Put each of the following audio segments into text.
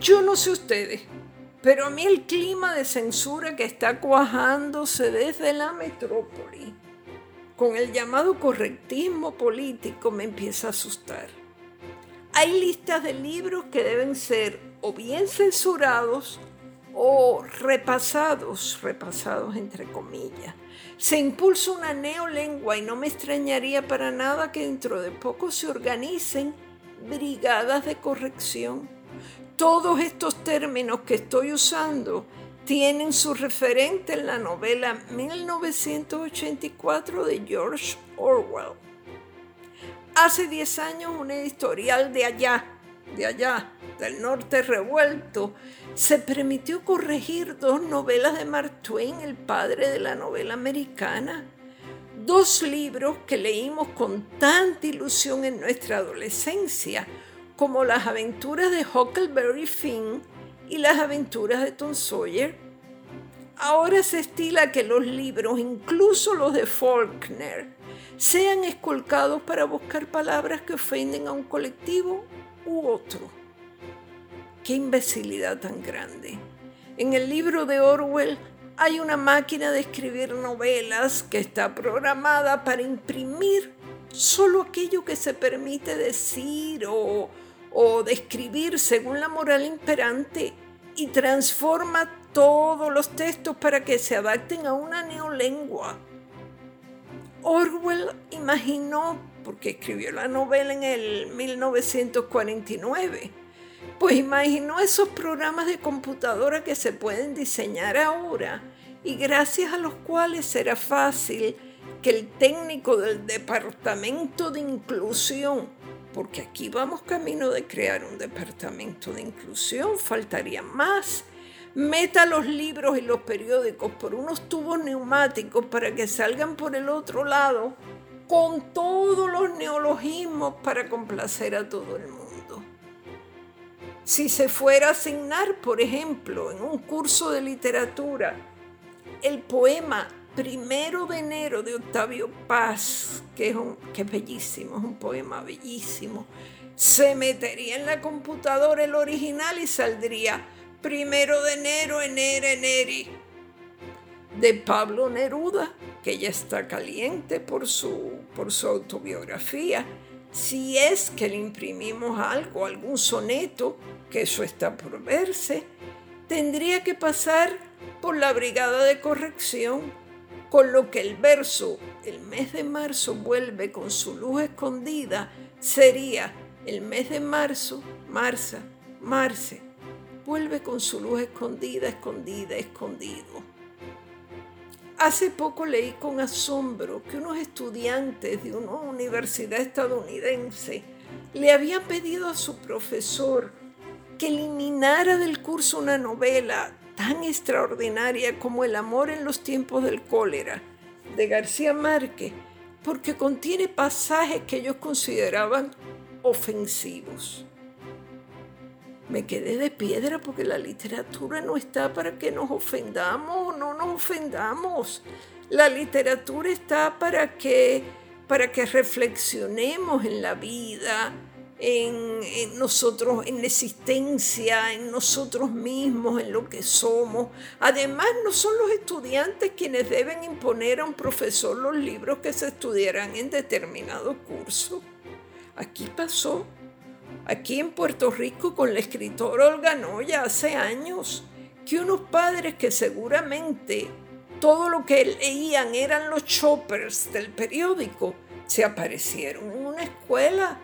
Yo no sé ustedes, pero a mí el clima de censura que está cuajándose desde la metrópoli, con el llamado correctismo político, me empieza a asustar. Hay listas de libros que deben ser o bien censurados o repasados, repasados entre comillas. Se impulsa una neolengua y no me extrañaría para nada que dentro de poco se organicen brigadas de corrección. Todos estos términos que estoy usando tienen su referente en la novela 1984 de George Orwell. Hace 10 años un editorial de allá, de allá, del norte revuelto, se permitió corregir dos novelas de Mark Twain, el padre de la novela americana. Dos libros que leímos con tanta ilusión en nuestra adolescencia, como las aventuras de Huckleberry Finn y las aventuras de Tom Sawyer. Ahora se estila que los libros, incluso los de Faulkner, sean escolcados para buscar palabras que ofenden a un colectivo u otro. Qué imbecilidad tan grande. En el libro de Orwell hay una máquina de escribir novelas que está programada para imprimir solo aquello que se permite decir o o describir según la moral imperante y transforma todos los textos para que se adapten a una neolengua. Orwell imaginó, porque escribió la novela en el 1949, pues imaginó esos programas de computadora que se pueden diseñar ahora y gracias a los cuales será fácil que el técnico del Departamento de Inclusión porque aquí vamos camino de crear un departamento de inclusión, faltaría más. Meta los libros y los periódicos por unos tubos neumáticos para que salgan por el otro lado con todos los neologismos para complacer a todo el mundo. Si se fuera a asignar, por ejemplo, en un curso de literatura, el poema primero de enero de Octavio Paz, que es, un, que es bellísimo, es un poema bellísimo, se metería en la computadora el original y saldría primero de enero, enero, enero, de Pablo Neruda, que ya está caliente por su, por su autobiografía. Si es que le imprimimos algo, algún soneto, que eso está por verse, tendría que pasar por la brigada de corrección con lo que el verso, el mes de marzo vuelve con su luz escondida, sería el mes de marzo, marza, marce, vuelve con su luz escondida, escondida, escondido. Hace poco leí con asombro que unos estudiantes de una universidad estadounidense le habían pedido a su profesor que eliminara del curso una novela tan extraordinaria como El amor en los tiempos del cólera de García Márquez, porque contiene pasajes que ellos consideraban ofensivos. Me quedé de piedra porque la literatura no está para que nos ofendamos o no nos ofendamos. La literatura está para que, para que reflexionemos en la vida, en, nosotros, en la existencia, en nosotros mismos, en lo que somos. Además, no son los estudiantes quienes deben imponer a un profesor los libros que se estudiarán en determinado curso. Aquí pasó, aquí en Puerto Rico con la escritora Olga Noya hace años, que unos padres que seguramente todo lo que leían eran los choppers del periódico, se aparecieron en una escuela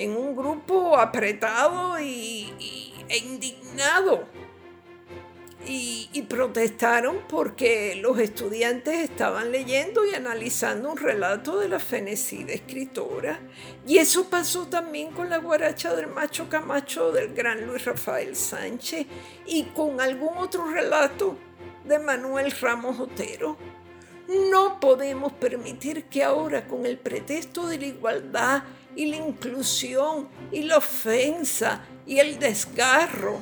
en un grupo apretado y, e indignado. Y, y, protestaron porque los estudiantes estaban leyendo y analizando un relato de la fenecida escritora. Y eso pasó también con la guaracha del macho Camacho del gran Luis Rafael Sánchez y con algún otro relato de Manuel Ramos Otero. No podemos permitir que ahora, con el pretexto de la igualdad y la inclusión y la ofensa y el desgarro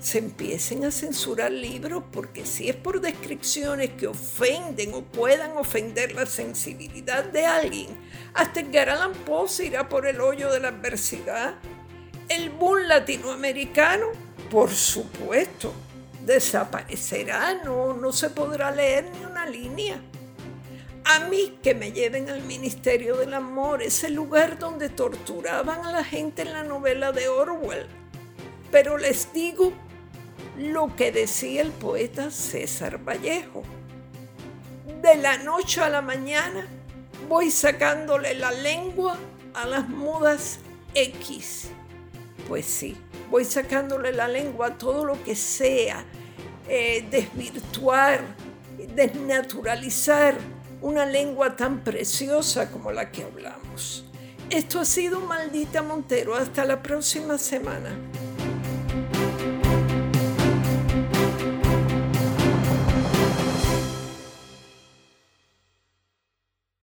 se empiecen a censurar libros porque si es por descripciones que ofenden o puedan ofender la sensibilidad de alguien, hasta Edgar Allan Poe se irá por el hoyo de la adversidad. El boom latinoamericano Por supuesto, desaparecerá, no, no se podrá leer ni una línea. A mí que me lleven al Ministerio del Amor, ese lugar donde torturaban a la gente en la novela de Orwell. Pero les digo lo que decía el poeta César Vallejo. De la noche a la mañana voy sacándole la lengua a las mudas X. Pues sí, voy sacándole la lengua a todo lo que sea eh, desvirtuar, desnaturalizar una lengua tan preciosa como la que hablamos. Esto ha sido Maldita Montero. Hasta la próxima semana.